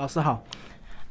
老师好，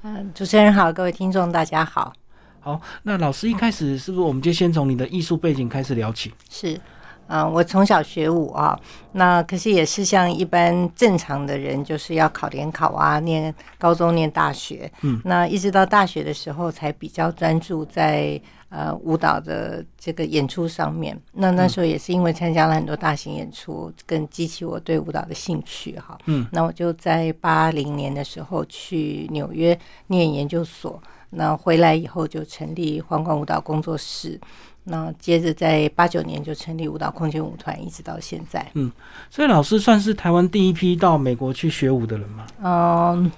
嗯，主持人好，各位听众大家好。好，那老师一开始是不是我们就先从你的艺术背景开始聊起？是，嗯，我从小学舞啊，那可是也是像一般正常的人，就是要考联考啊，念高中、念大学，嗯，那一直到大学的时候才比较专注在。呃，舞蹈的这个演出上面，那那时候也是因为参加了很多大型演出，更激起我对舞蹈的兴趣哈。嗯，那我就在八零年的时候去纽约念研究所，那回来以后就成立皇冠舞蹈工作室。那接着在八九年就成立舞蹈空间舞团，一直到现在。嗯，所以老师算是台湾第一批到美国去学舞的人吗？嗯，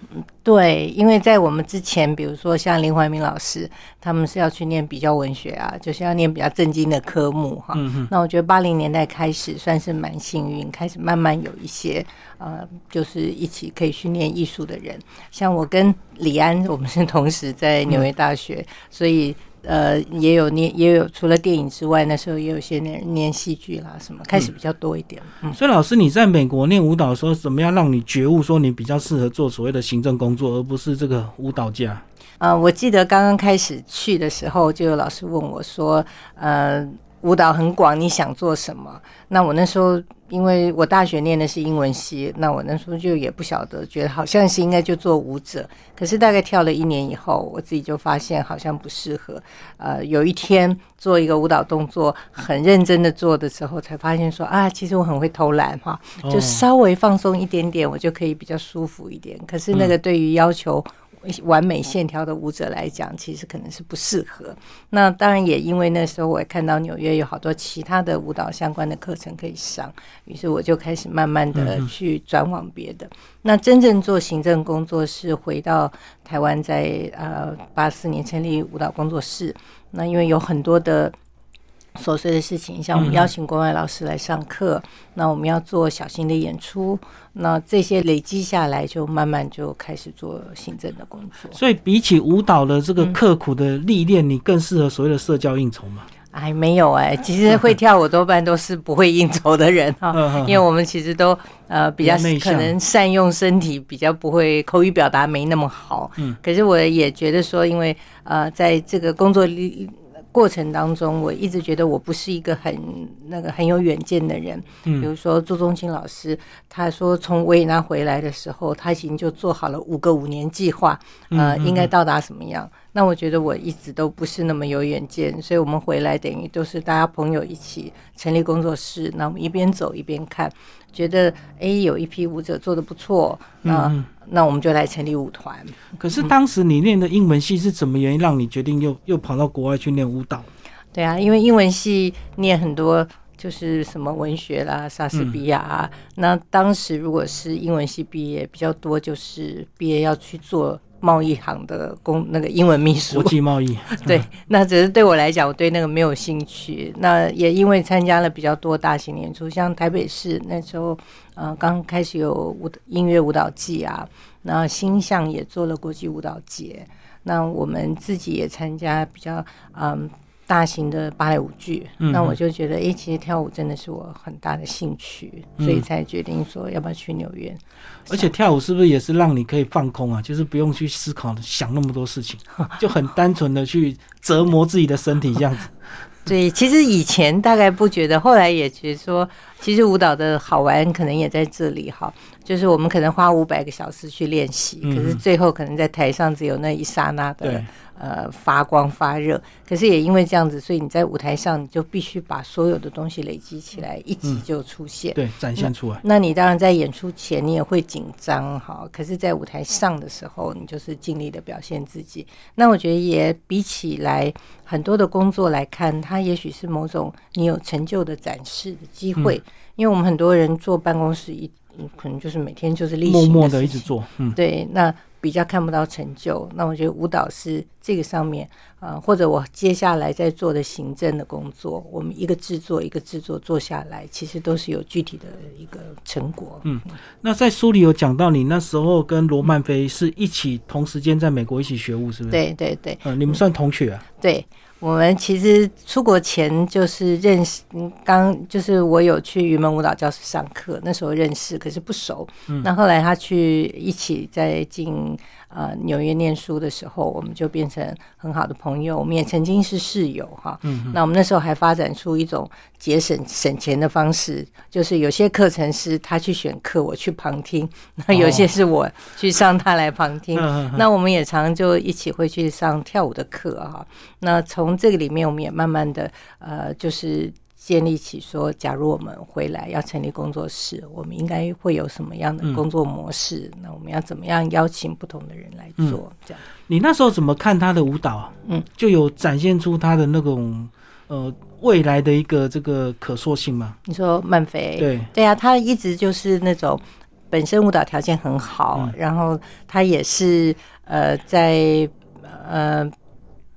对，因为在我们之前，比如说像林怀民老师，他们是要去念比较文学啊，就是要念比较正经的科目哈。嗯那我觉得八零年代开始算是蛮幸运，开始慢慢有一些呃，就是一起可以训练艺术的人，像我跟李安，我们是同时在纽约大学，所以。呃，也有念，也有除了电影之外，那时候也有些念念戏剧啦，什么开始比较多一点。嗯，所以老师你在美国念舞蹈的时候，怎么样让你觉悟说你比较适合做所谓的行政工作，而不是这个舞蹈家？呃，我记得刚刚开始去的时候，就有老师问我说，呃。舞蹈很广，你想做什么？那我那时候，因为我大学念的是英文系，那我那时候就也不晓得，觉得好像是应该就做舞者。可是大概跳了一年以后，我自己就发现好像不适合。呃，有一天做一个舞蹈动作，很认真的做的时候，才发现说啊，其实我很会偷懒哈，就稍微放松一点点，我就可以比较舒服一点。可是那个对于要求。完美线条的舞者来讲，其实可能是不适合。那当然也因为那时候我也看到纽约有好多其他的舞蹈相关的课程可以上，于是我就开始慢慢的去转往别的。那真正做行政工作是回到台湾，在呃八四年成立舞蹈工作室。那因为有很多的。琐碎的事情，像我们邀请国外老师来上课，那我们要做小型的演出，那这些累积下来，就慢慢就开始做行政的工作。所以，比起舞蹈的这个刻苦的历练，你更适合所谓的社交应酬吗？哎，没有哎，其实会跳舞多半都是不会应酬的人 哈，因为我们其实都呃比较可能善用身体，比较不会口语表达没那么好。嗯，可是我也觉得说，因为呃在这个工作里。过程当中，我一直觉得我不是一个很那个很有远见的人。嗯，比如说朱宗清老师，他说从维也纳回来的时候，他已经就做好了五个五年计划，呃，应该到达什么样。那我觉得我一直都不是那么有远见，所以我们回来等于都是大家朋友一起成立工作室，那我们一边走一边看，觉得哎有一批舞者做的不错，那那我们就来成立舞团。可是当时你念的英文系是什么原因让你决定又又跑到国外去念舞蹈？对啊，因为英文系念很多就是什么文学啦、莎士比亚啊，那当时如果是英文系毕业比较多，就是毕业要去做。贸易行的工那个英文秘书，国际贸易 对，那只是对我来讲，我对那个没有兴趣。那也因为参加了比较多大型演出，像台北市那时候，呃，刚开始有舞音乐舞蹈季啊，那星象也做了国际舞蹈节，那我们自己也参加比较嗯。大型的芭蕾舞剧，那我就觉得，哎，其实跳舞真的是我很大的兴趣，所以才决定说要不要去纽约。而且跳舞是不是也是让你可以放空啊？就是不用去思考、想那么多事情，就很单纯的去折磨自己的身体这样子。对，其实以前大概不觉得，后来也觉得说，其实舞蹈的好玩可能也在这里哈。就是我们可能花五百个小时去练习，可是最后可能在台上只有那一刹那的。呃，发光发热，可是也因为这样子，所以你在舞台上你就必须把所有的东西累积起来，一集就出现，对，展现出来。那你当然在演出前你也会紧张哈，可是，在舞台上的时候，你就是尽力的表现自己。那我觉得也比起来很多的工作来看，它也许是某种你有成就的展示的机会，因为我们很多人坐办公室一，可能就是每天就是例行默默的一直做，嗯，对，那。比较看不到成就，那我觉得舞蹈是这个上面，呃，或者我接下来在做的行政的工作，我们一个制作一个制作做下来，其实都是有具体的一个成果。嗯，那在书里有讲到，你那时候跟罗曼菲是一起同时间在美国一起学舞，是不是？对对对，呃，你们算同学啊？对。我们其实出国前就是认识，刚就是我有去云门舞蹈教室上课，那时候认识，可是不熟。那后来他去一起在进。呃，纽约念书的时候，我们就变成很好的朋友。我们也曾经是室友哈。嗯。那我们那时候还发展出一种节省省钱的方式，就是有些课程是他去选课，我去旁听；那有些是我去上，他来旁听。那我们也常就一起会去上跳舞的课哈。那从这个里面，我们也慢慢的呃，就是。建立起说，假如我们回来要成立工作室，我们应该会有什么样的工作模式？那我们要怎么样邀请不同的人来做？这样，你那时候怎么看他的舞蹈？嗯，就有展现出他的那种呃未来的一个这个可塑性吗？你说曼菲？对对啊，他一直就是那种本身舞蹈条件很好，然后他也是呃在呃。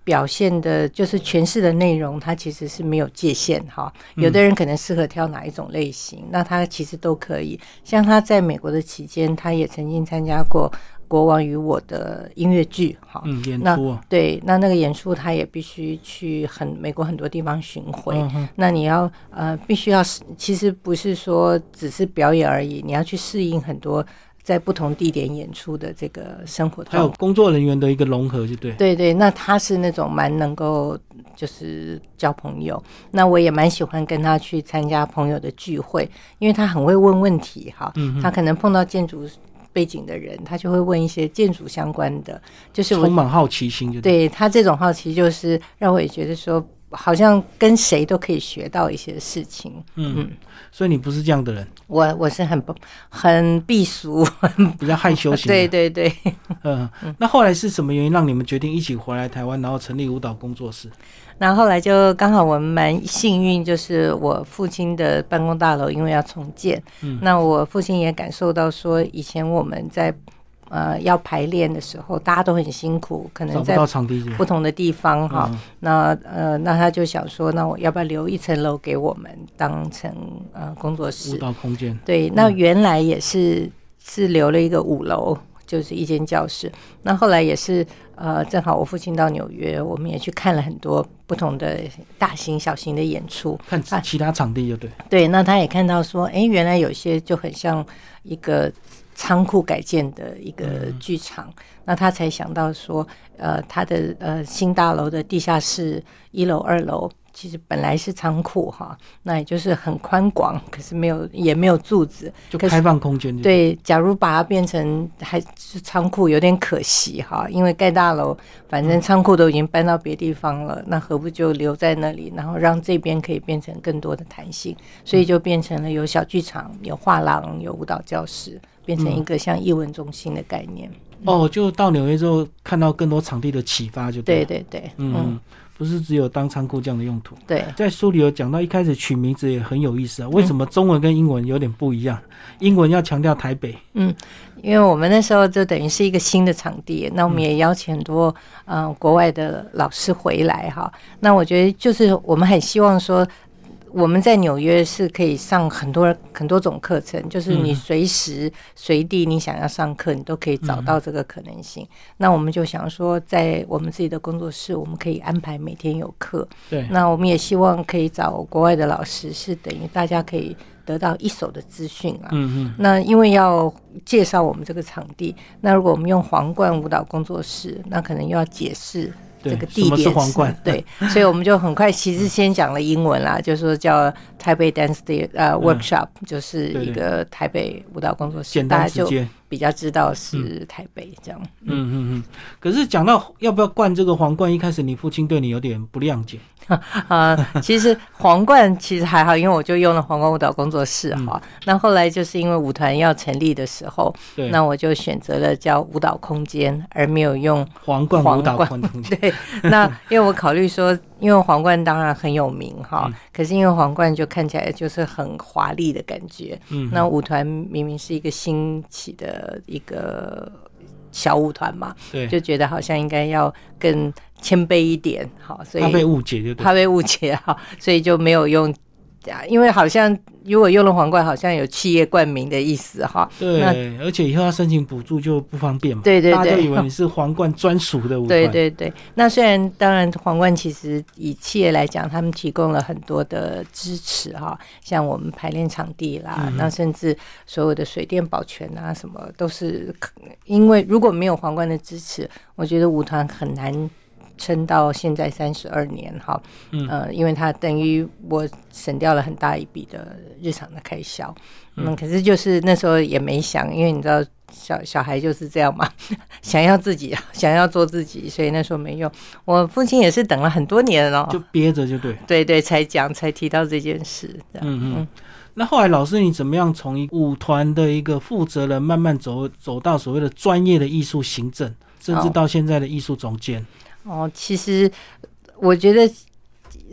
表现的就是诠释的内容，它其实是没有界限哈。有的人可能适合挑哪一种类型，那他其实都可以。像他在美国的期间，他也曾经参加过《国王与我》的音乐剧哈。嗯，演出。对，那那个演出他也必须去很美国很多地方巡回。那你要呃，必须要其实不是说只是表演而已，你要去适应很多。在不同地点演出的这个生活，还有工作人员的一个融合，就对。对对，那他是那种蛮能够就是交朋友，那我也蛮喜欢跟他去参加朋友的聚会，因为他很会问问题哈。嗯。他可能碰到建筑背景的人，他就会问一些建筑相关的，就是充满好奇心，就对他这种好奇，就是让我也觉得说。好像跟谁都可以学到一些事情，嗯，所以你不是这样的人，我我是很不很避俗，比较害羞型，对对对，嗯，那后来是什么原因让你们决定一起回来台湾，然后成立舞蹈工作室？那后来就刚好我们蛮幸运，就是我父亲的办公大楼因为要重建，嗯，那我父亲也感受到说以前我们在。呃，要排练的时候，大家都很辛苦，可能在不同的地方哈。那呃，那他就想说，那我要不要留一层楼给我们当成呃工作室？舞蹈空间。对，那原来也是是留了一个五楼，就是一间教室。那后来也是呃，正好我父亲到纽约，我们也去看了很多不同的大型、小型的演出，看其他场地就对。对，那他也看到说，哎，原来有些就很像一个。仓库改建的一个剧场，那他才想到说，呃，他的呃新大楼的地下室一楼、二楼其实本来是仓库哈，那也就是很宽广，可是没有也没有柱子，就开放空间。对，假如把它变成还是仓库，有点可惜哈，因为盖大楼，反正仓库都已经搬到别地方了，那何不就留在那里，然后让这边可以变成更多的弹性，所以就变成了有小剧场、有画廊、有舞蹈教室。变成一个像艺文中心的概念哦，就到纽约之后看到更多场地的启发，就对对对，嗯，不是只有当仓库这样的用途。对，在书里有讲到，一开始取名字也很有意思啊。为什么中文跟英文有点不一样？英文要强调台北，嗯，因为我们那时候就等于是一个新的场地，那我们也邀请很多嗯国外的老师回来哈。那我觉得就是我们很希望说。我们在纽约是可以上很多很多种课程，就是你随时随地你想要上课，你都可以找到这个可能性。那我们就想说，在我们自己的工作室，我们可以安排每天有课。对。那我们也希望可以找国外的老师，是等于大家可以得到一手的资讯啊。嗯嗯。那因为要介绍我们这个场地，那如果我们用皇冠舞蹈工作室，那可能又要解释。这个地点是皇冠，对，所以我们就很快，其实先讲了英文啦，就说叫台北 Dance Day 呃 Workshop，就是一个台北舞蹈工作室，大家就比较知道是台北这样。嗯嗯嗯。可是讲到要不要冠这个皇冠，一开始你父亲对你有点不谅解。啊，其实皇冠其实还好，因为我就用了皇冠舞蹈工作室哈。那后来就是因为舞团要成立的时候，那我就选择了叫舞蹈空间，而没有用皇冠舞蹈空间。对，那因为我考虑说，因为皇冠当然很有名哈，可是因为皇冠就看起来就是很华丽的感觉。嗯，那舞团明明是一个新起的一个。小舞团嘛，对，就觉得好像应该要更谦卑一点，好，所以怕被误解，就对。怕被误解哈，所以就没有用。因为好像如果用了皇冠，好像有企业冠名的意思哈。对，而且以后要申请补助就不方便嘛。对对对，大家以为你是皇冠专属的舞团。对对对，那虽然当然皇冠其实以企业来讲，他们提供了很多的支持哈，像我们排练场地啦，那甚至所有的水电保全啊，什么都是。因为如果没有皇冠的支持，我觉得舞团很难。撑到现在三十二年哈，嗯。呃，因为它等于我省掉了很大一笔的日常的开销，嗯，可是就是那时候也没想，因为你知道小小孩就是这样嘛，想要自己 想要做自己，所以那时候没用。我父亲也是等了很多年了，就憋着就对，对对，才讲才提到这件事。嗯嗯，那后来老师你怎么样从舞团的一个负责人慢慢走走到所谓的专业的艺术行政，甚至到现在的艺术总监？哦，其实我觉得，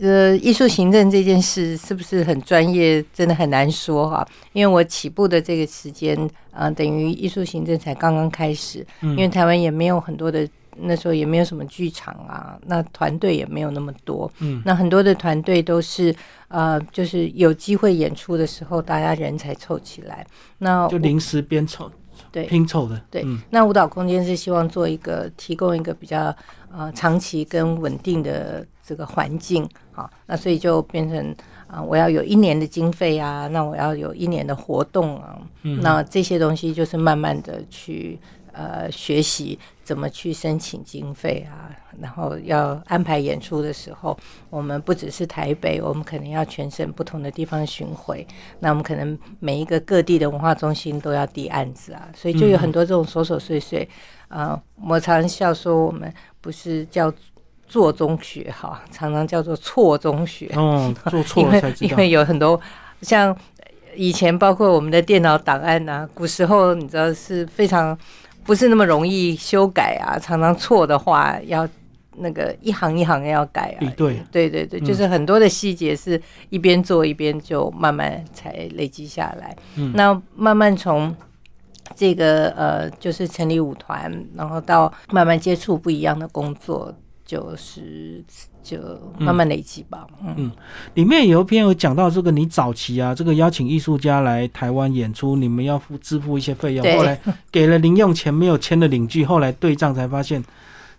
呃，艺术行政这件事是不是很专业，真的很难说哈。因为我起步的这个时间，啊，等于艺术行政才刚刚开始，因为台湾也没有很多的，那时候也没有什么剧场啊，那团队也没有那么多，嗯，那很多的团队都是，呃，就是有机会演出的时候，大家人才凑起来，那就临时编凑。对，拼凑的。对，那舞蹈空间是希望做一个提供一个比较呃长期跟稳定的这个环境，好，那所以就变成啊，我要有一年的经费啊，那我要有一年的活动啊，那这些东西就是慢慢的去。呃，学习怎么去申请经费啊，然后要安排演出的时候，我们不只是台北，我们可能要全省不同的地方巡回。那我们可能每一个各地的文化中心都要递案子啊，所以就有很多这种琐琐碎碎啊。我常笑说，我们不是叫做中学哈，常常叫做错中学。嗯，做错了才知道。因为有很多像以前，包括我们的电脑档案啊，古时候你知道是非常。不是那么容易修改啊，常常错的话要那个一行一行要改啊。对对对对，就是很多的细节是一边做一边就慢慢才累积下来。嗯，那慢慢从这个呃，就是成立舞团，然后到慢慢接触不一样的工作，就是。就慢慢累积吧。嗯，里面有一篇有讲到这个，你早期啊，这个邀请艺术家来台湾演出，你们要付支付一些费用，后来给了零用钱，没有签的领据，后来对账才发现，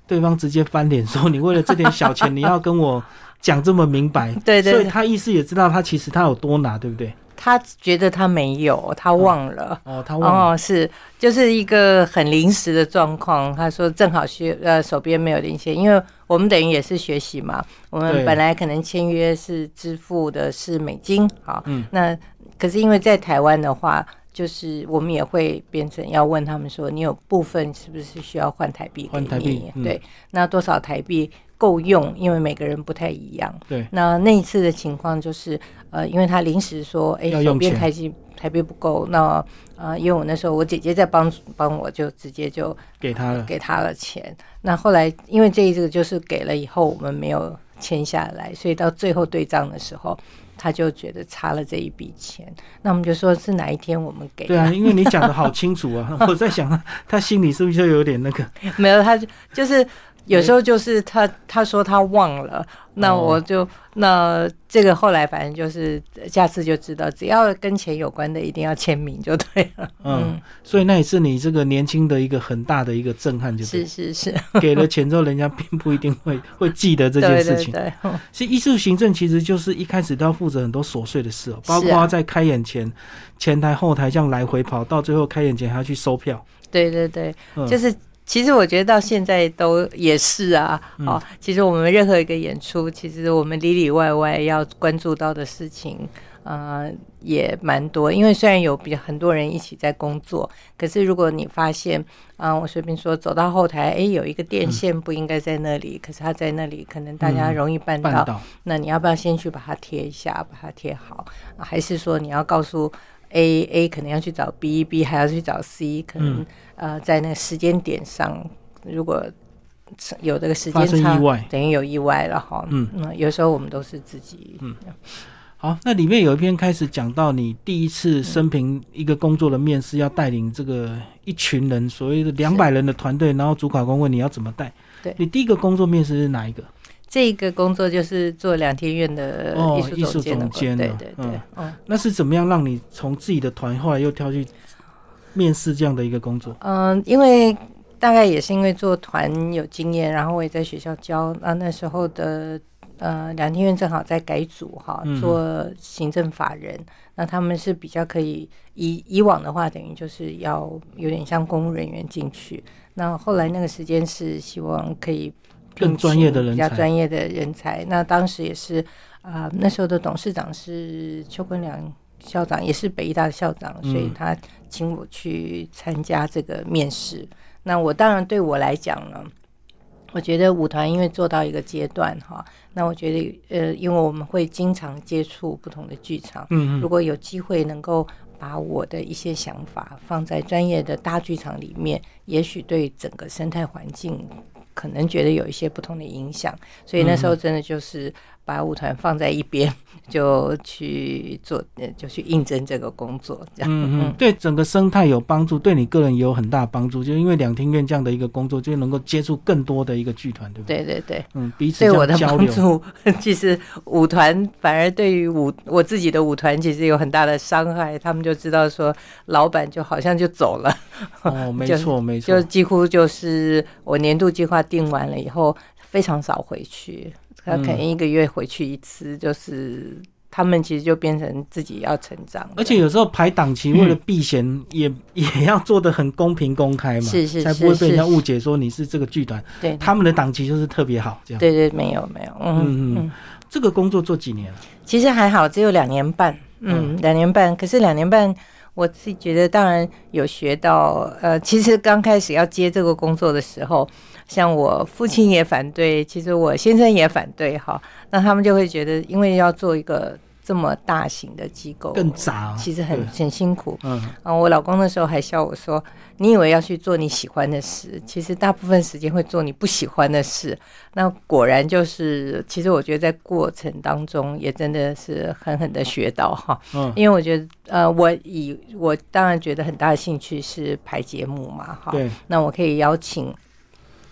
对方直接翻脸说：“你为了这点小钱，你要跟我讲这么明白？” 对对，所以他意思也知道他其实他有多拿，对不对？他觉得他没有，他忘了。哦，他忘了。哦，是，就是一个很临时的状况。他说正好需呃手边没有零钱，因为我们等于也是学习嘛。我们本来可能签约是支付的是美金，好，嗯，那可是因为在台湾的话，就是我们也会变成要问他们说，你有部分是不是需要换台币？换台币，对，那多少台币？够用，因为每个人不太一样。对，那那一次的情况就是，呃，因为他临时说，哎，手边台币台币不够，那呃，因为我那时候我姐姐在帮帮我，就直接就给他了，给他了钱。那后来因为这一次就是给了以后，我们没有签下来，所以到最后对账的时候，他就觉得差了这一笔钱。那我们就说是哪一天我们给？对啊，因为你讲的好清楚啊，我在想他心里是不是就有点那个？没有，他就就是。有时候就是他他说他忘了，那我就那这个后来反正就是下次就知道，只要跟钱有关的一定要签名就对了。嗯，所以那也是你这个年轻的一个很大的一个震撼，就是是是，给了钱之后，人家并不一定会 会记得这件事情。对，其实艺术行政其实就是一开始都要负责很多琐碎的事哦，包括在开演前前台后台这样来回跑，到最后开演前还要去收票。对对对，就是。其实我觉得到现在都也是啊，哦，其实我们任何一个演出，其实我们里里外外要关注到的事情，呃，也蛮多。因为虽然有比很多人一起在工作，可是如果你发现，啊，我随便说走到后台，哎，有一个电线不应该在那里，可是它在那里，可能大家容易绊到，那你要不要先去把它贴一下，把它贴好？还是说你要告诉？A A 可能要去找 B，B 还要去找 C，可能呃在那个时间点上，如果有这个时间差，等于有意外了哈。嗯，有时候我们都是自己。嗯，好，那里面有一篇开始讲到你第一次生平一个工作的面试，要带领这个一群人，所谓的两百人的团队，然后主考官问你要怎么带。对你第一个工作面试是哪一个？这个工作就是做两天院的哦艺术总监的对对对嗯，嗯。那是怎么样让你从自己的团后来又跳去面试这样的一个工作？嗯，因为大概也是因为做团有经验，然后我也在学校教，那那时候的呃两天院正好在改组哈嗯，做行政法人，那他们是比较可以以以往的话，等于就是要有点像公务人员进去，那后来那个时间是希望可以聘更专业的请比较人才。专业的人才，那当时也是啊、那时候的董事长是邱坤良校长，也是北医大的校长，所以嗯。他请我去参加这个面试。那我当然对我来讲呢，我觉得舞团因为做到一个阶段哈，那我觉得呃，因为我们会经常接触不同的剧场，嗯嗯如果有机会能够把我的一些想法放在专业的大剧场里面，也许对整个生态环境可能觉得有一些不同的影响。所以那时候真的就是把舞团放在一边，就去做，呃就去应征这个工作，这样。嗯嗯，对整个生态有帮助，对你个人也有很大帮助。就因为两厅院这样的一个工作，就能够接触更多的一个剧团，对不对？对对对。嗯，彼此对我的。帮助，其实舞团反而对于舞我自己的舞团其实有很大的伤害，他们就知道说老板就好像就走了，哦，没错没错就，几乎就是我年度计划定完了以后，非常少回去，他可能一个月回去一次，就是他们其实就变成自己要成长，而且有时候排档期为了避嫌，也也要做的很公平公开嘛，是是才不会是是被人家误解说你是这个剧团，对他们的档期就是特别好这样。对对，没有没有，嗯嗯这个工作做几年了？其实还好，只有两年半，嗯，两年半。可是两年半，我自己觉得当然有学到。呃，其实刚开始要接这个工作的时候，像我父亲也反对，其实我先生也反对哈。那他们就会觉得，因为要做一个这么大型的机构，更杂，其实很很辛苦。嗯，啊，我老公那时候还笑我说：“你以为要去做你喜欢的事，其实大部分时间会做你不喜欢的事。”那果然就是，其实我觉得在过程当中也真的是狠狠的学到哈。嗯，因为我觉得，呃，我以我当然觉得很大的兴趣是排节目嘛，哈。对，那我可以邀请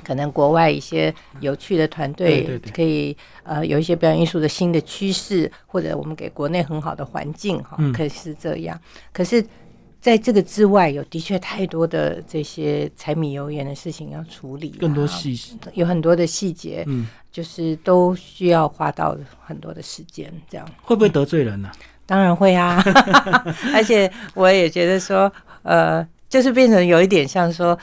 可能国外一些有趣的团队，对对对可以呃有一些表演艺术的新的趋势，或者我们给国内很好的环境哈，嗯可以是这样。可是在这个之外，有的确太多的这些柴米油盐的事情要处理、啊，更多细事，有很多的细节，嗯，就是都需要花到很多的时间，这样。会不会得罪人呢？当然会啊，而且我也觉得说，呃，就是变成有一点像说，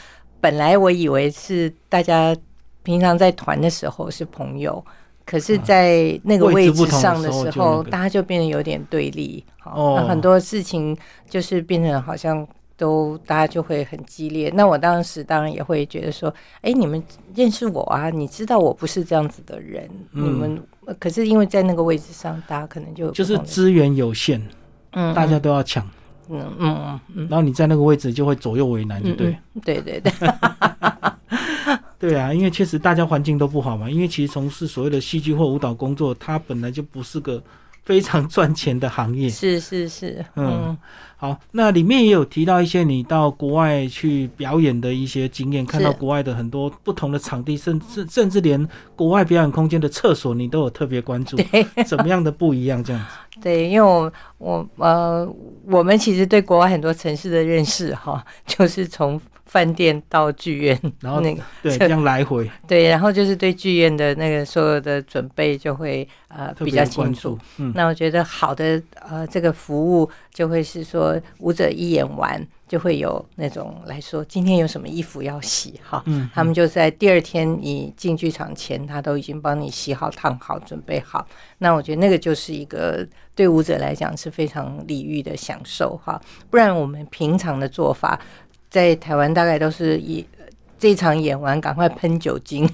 本来我以为是大家平常在团的时候是朋友，可是，在那个位置上的时候，那个。大家就变得有点对立，好哦。那很多事情就是变成好像。都大家就会很激烈，那我当时当然也会觉得说，哎，你们认识我啊，你知道我不是这样子的人，嗯。你们呃可是因为在那个位置上，大家可能就就是资源有限，嗯。大家都要抢，嗯嗯嗯嗯，然后你在那个位置就会左右为难，对不对？嗯对对对，对啊，因为确实大家环境都不好嘛。因为其实从事所谓的戏剧或舞蹈工作，它本来就不是个非常赚钱的行业。是是是，嗯嗯，好，那里面也有提到一些你到国外去表演的一些经验，看到国外的很多不同的场地，甚至甚至连国外表演空间的厕所，你都有特别关注，对怎么样的不一样？这样子，对，因为我我呃，我们其实对国外很多城市的认识哈，就是从饭店到剧院，然后那个 对，这这样来回对，然后就是对剧院的那个所有的准备就会呃比较关清楚注。。嗯，那我觉得好的呃这个服务就会是说舞者一演完就会有那种来说今天有什么衣服要洗哈，嗯他们就在第二天你进剧场前，他都已经帮你洗好、烫好、准备好。那我觉得那个就是一个对舞者来讲是非常礼遇的享受哈，不然我们平常的做法在台湾大概都是一这场演完赶快喷酒精。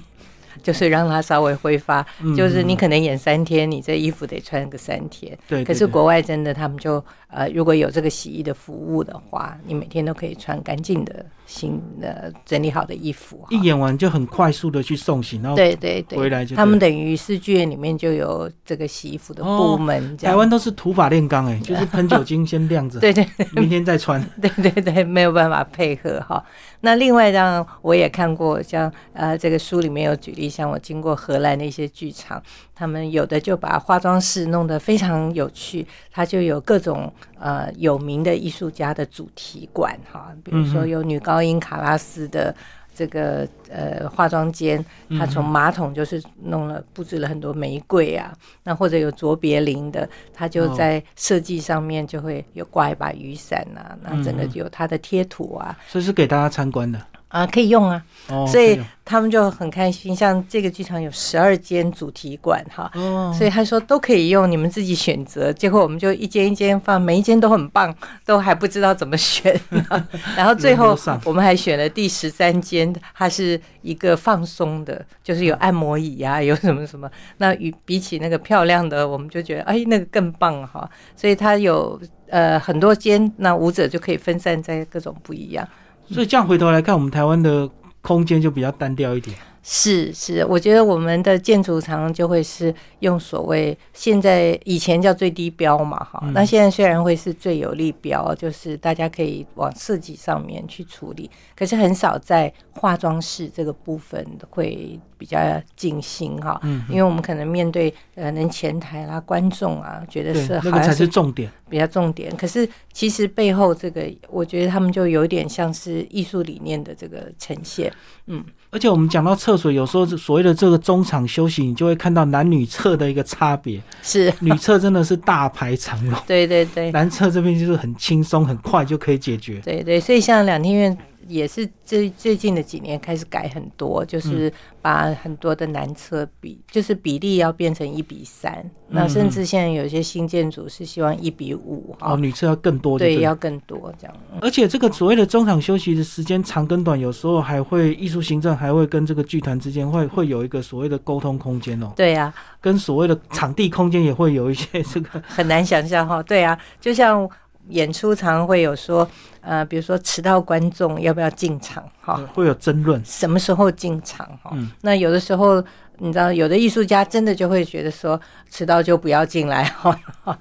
就是让它稍微挥发。嗯就是你可能演三天，你这衣服得穿个三天。对，可是国外真的，他们就呃，如果有这个洗衣的服务的话，你每天都可以穿干净的新的整理好的衣服。一演完就很快速的去送行，然后对对对，回来就他们等于是剧院里面就有这个洗衣服的部门。台湾都是土法炼钢，哎，就是喷酒精先晾着，对对，明天再穿。对对对，没有办法配合哈。那另外，当然我也看过，像呃这个书里面有举例，像我经过荷兰的一些剧场，他们有的就把化妆室弄得非常有趣，它就有各种呃有名的艺术家的主题馆哈，比如说有女高音卡拉斯的。这个呃化妆间，他从马桶就是弄了布置了很多玫瑰啊，那或者有卓别林的，他就在设计上面就会有挂一把雨伞啊，那整个有他的贴图啊，所以是给大家参观的啊，可以用啊，哦，所以他们就很开心。像这个剧场有十二间主题馆哈，哦，所以他说都可以用，你们自己选择。结果我们就一间一间放，每一间都很棒，都还不知道怎么选。然后最后我们还选了第十三间，它是一个放松的，就是有按摩椅啊，有什么什么。那与比起那个漂亮的，我们就觉得哎，那个更棒哈。所以它有呃很多间，那舞者就可以分散在各种不一样。所以这样回头来看，我们台湾的空间就比较单调一点。是是，我觉得我们的建筑常常就会是用所谓现在以前叫最低标嘛，哈，那现在虽然会是最有利标，就是大家可以往设计上面去处理，可是很少在化妆室这个部分会比较尽心哈，嗯，因为我们可能面对呃能前台啦观众啊，觉得是那个才是重点，比较重点。可是其实背后这个，我觉得他们就有点像是艺术理念的这个呈现，嗯。而且我们讲到厕所，有时候所谓的这个中场休息，你就会看到男女厕的一个差别。是 女厕真的是大排长龙，对对对，男厕这边就是很轻松、很快就可以解决。对对，所以像两天院。也是最最近的几年开始改很多，就是把很多的男厕比，就是比例要变成一比三。那甚至现在有些新建筑是希望一比五哦，女厕要更多，对，要更多这样。而且这个所谓的中场休息的时间长跟短，有时候还会艺术行政还会跟这个剧团之间会会有一个所谓的沟通空间哦。对呀，跟所谓的场地空间也会有一些这个很难想象哈。对啊，就像。演出常会有说，呃，比如说迟到观众要不要进场？哈，会有争论，什么时候进场？哈，那有的时候，你知道，有的艺术家真的就会觉得说，迟到就不要进来哈。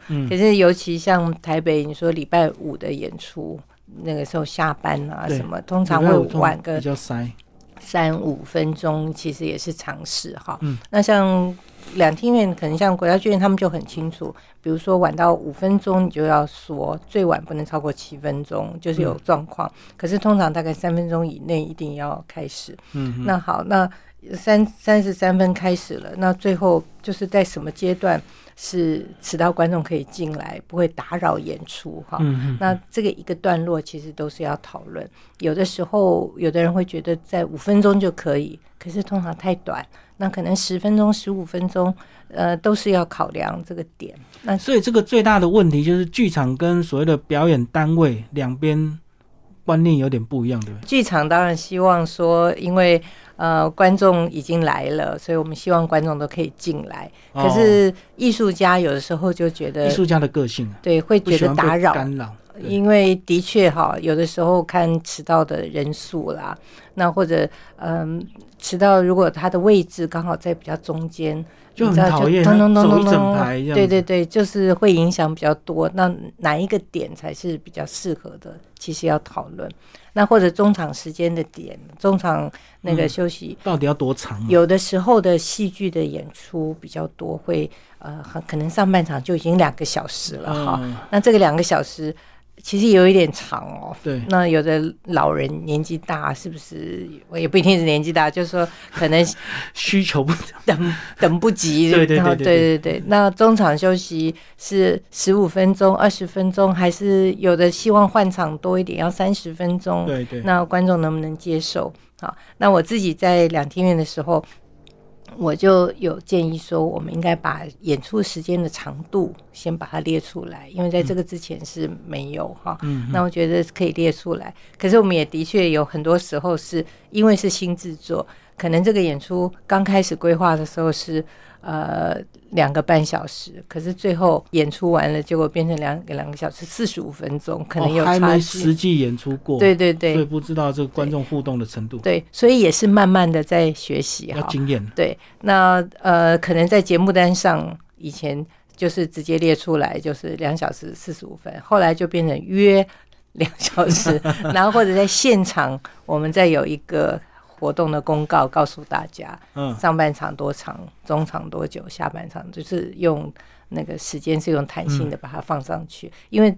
嗯，可是尤其像台北，你说礼拜五的演出，那个时候下班啊什么，通常会晚个比较塞三五分钟，其实也是常事哈。嗯，那像。两厅院可能像国家剧院，他们就很清楚，比如说晚到五分钟，你就要说最晚不能超过七分钟，就是有状况。可是通常大概三分钟以内一定要开始。嗯，那好，那三三十三分开始了，那最后就是在什么阶段是迟到观众可以进来，不会打扰演出哈？那这个一个段落其实都是要讨论。有的时候，有的人会觉得在五分钟就可以，可是通常太短。那可能十分钟、十五分钟，呃，都是要考量这个点。那所以这个最大的问题就是剧场跟所谓的表演单位两边观念有点不一样，对不对？剧场当然希望说，因为呃观众已经来了，所以我们希望观众都可以进来。可是艺术家有的时候就觉得，艺术家的个性对会觉得打扰干扰。因为的确哈，有的时候看迟到的人数啦，那或者嗯，迟到如果他的位置刚好在比较中间，就很讨厌，走一整排对对对，就是会影响比较多。那哪一个点才是比较适合的？其实要讨论。那或者中场时间的点，中场那个休息到底要多长？有的时候的戏剧的演出比较多，会呃，很可能上半场就已经两个小时了哈。那这个两个小时。其实有一点长哦，对。那有的老人年纪大，是不是？我也不一定是年纪大，就是说可能 需求不等等不及，对对对对对对。那中场休息是十五分钟、二十分钟，还是有的希望换场多一点，要三十分钟？对对。那观众能不能接受？好，那我自己在两厅院的时候。我就有建议说，我们应该把演出时间的长度先把它列出来，因为在这个之前是没有哈。嗯，那我觉得可以列出来。可是我们也的确有很多时候是因为是新制作，可能这个演出刚开始规划的时候是呃两个半小时，可是最后演出完了，结果变成两两个小时四十五分钟，可能有还没差。实际演出过，对对对所以不知道这个观众互动的程度，对，所以也是慢慢的在学习哈。要经验。对，那呃，可能在节目单上以前就是直接列出来，就是两小时四十五分，后来就变成约两小时，然后或者在现场我们再有一个活动的公告，告诉大家嗯，上半场多长，中场多久，下半场就是用那个时间是用弹性的把它放上去，因为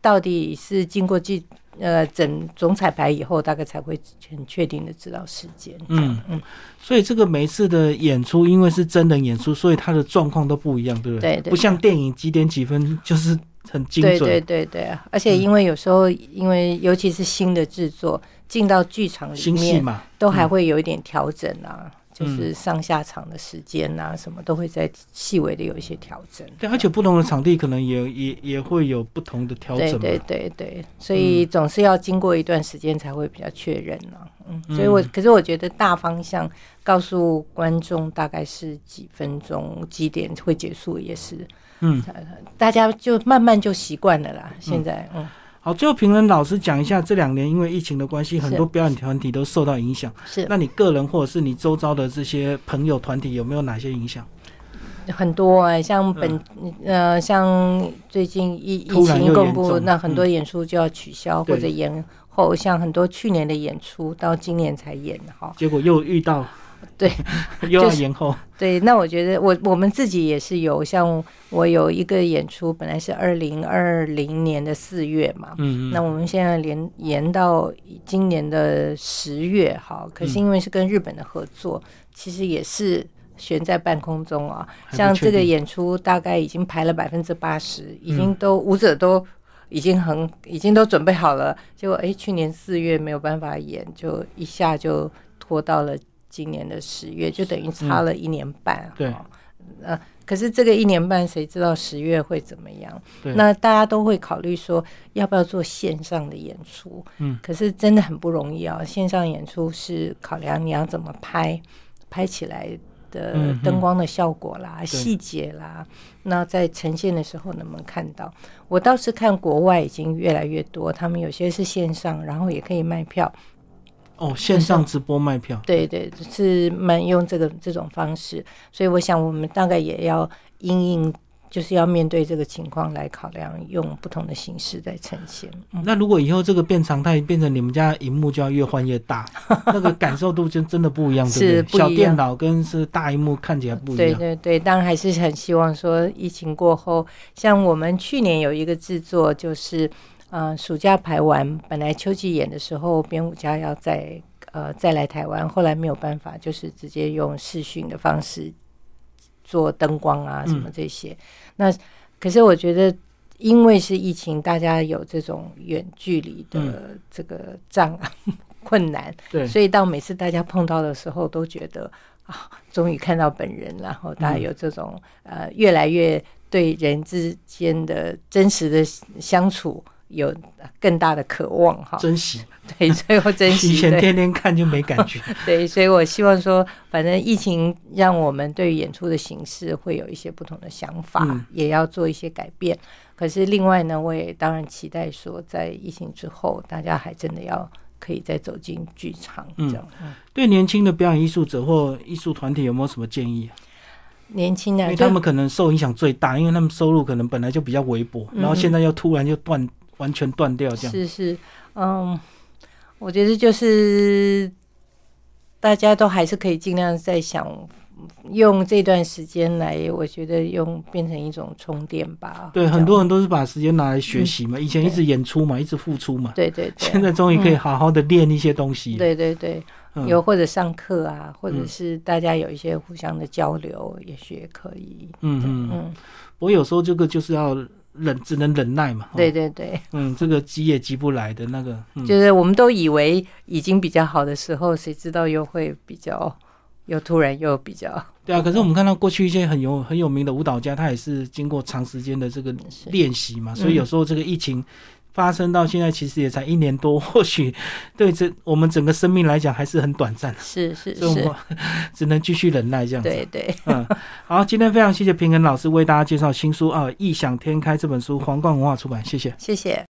到底是经过记呃整总彩排以后，大概才会很确定的知道时间。嗯嗯，所以这个每次的演出，因为是真人演出，所以它的状况都不一样，对不对？对对不像电影几点几分就是很精准。对对对对，而且因为有时候，因为尤其是新的制作进到剧场里面，嘛，都还会有一点调整啊，嗯就是上下场的时间啊，什么都会在细微的有一些调整。对，而且不同的场地可能也也也会有不同的调整嘛。对对对对，所以总是要经过一段时间才会比较确认啊。嗯，所以我可是我觉得大方向告诉观众大概是几分钟几点会结束，也是嗯，大家就慢慢就习惯了啦。现在嗯。好，最后评论老师讲一下，这两年因为疫情的关系，很多表演团体都受到影响。是那你个人或者是你周遭的这些朋友团体有没有哪些影响？很多哎、像本、呃，像最近疫疫情公布，那很多演出就要取消、对或者延后，像很多去年的演出到今年才演哈。结果又遇到，对，又要就是延后。对，那我觉得我我们自己也是有，像我有一个演出，本来是二零二零年的四月嘛，嗯嗯，那我们现在连延到今年的十月，哈，可是嗯因为是跟日本的合作，其实也是悬在半空中啊。像这个演出大概已经排了百分之八十，已嗯经都舞者都已经很已经都准备好了，结果哎，去年四月没有办法演，就一下就拖到了今年的十月，就等于差了一年半。嗯对哈呃，可是这个一年半，谁知道十月会怎么样？对那大家都会考虑说，要不要做线上的演出？嗯，可是真的很不容易啊！线上演出是考量你要怎么拍，拍起来的灯光的效果啦、对细节啦，那在呈现的时候能不能看到？我倒是看国外已经越来越多，他们有些是线上，然后也可以卖票。哦，线上直播卖票，对对，是蛮用这个这种方式，所以我想我们大概也要因应，就是要面对这个情况来考量，用不同的形式在呈现。嗯，那如果以后这个变常态，变成你们家荧幕就要越换越大，那个感受度就真的不一样，对是不对？小电脑跟是大荧幕看起来不一样。对对对，当然还是很希望说疫情过后，像我们去年有一个制作，就是呃暑假排完，本来秋季演的时候，编舞家要再呃再来台湾，后来没有办法，就是直接用视讯的方式做灯光啊什么这些。那可是我觉得。因为是疫情，大家有这种远距离的这个障碍、困难，对，所以到每次大家碰到的时候，都觉得啊，终于看到本人，然后大家有这种、呃，越来越对人之间的真实的相处有更大的渴望哈。珍惜。对，所以我珍惜。以前天天看就没感觉。对，所以我希望说，反正疫情让我们对于演出的形式会有一些不同的想法，嗯也要做一些改变。可是另外呢，我也当然期待说，在疫情之后，大家还真的要可以再走进剧场这样。嗯对年轻的表演艺术者或艺术团体有没有什么建议？年轻人，因为他们可能受影响最大，因为他们收入可能本来就比较微薄，嗯然后现在又突然就断，完全断掉这样。是是，嗯，我觉得就是大家都还是可以尽量在想用这段时间来，我觉得用变成一种充电吧。对，很多人都是把时间拿来学习嘛，以前一直演出嘛，一直付出嘛，对对对，现在终于可以好好的练一些东西。对对对，嗯。有或者上课啊，或者嗯。是大家有一些互相的交流，也许也可以。嗯嗯，嗯，我有时候这个就是要忍，只能忍耐嘛。哦对，对对，嗯，这个急也急不来的那个，嗯，就是我们都以为已经比较好的时候，谁知道又会比较，又突然又比较对啊。可是我们看到过去一些很有很有名的舞蹈家，他也是经过长时间的这个练习嘛，所以有时候这个疫情发生到现在，其实也才一年多，或许对这我们整个生命来讲还是很短暂的。是是所以我是们，只能继续忍耐这样子。对对，嗯，好，今天非常谢谢平衡老师为大家介绍新书啊，《异想天开》这本书，皇冠文化出版，谢谢。谢谢。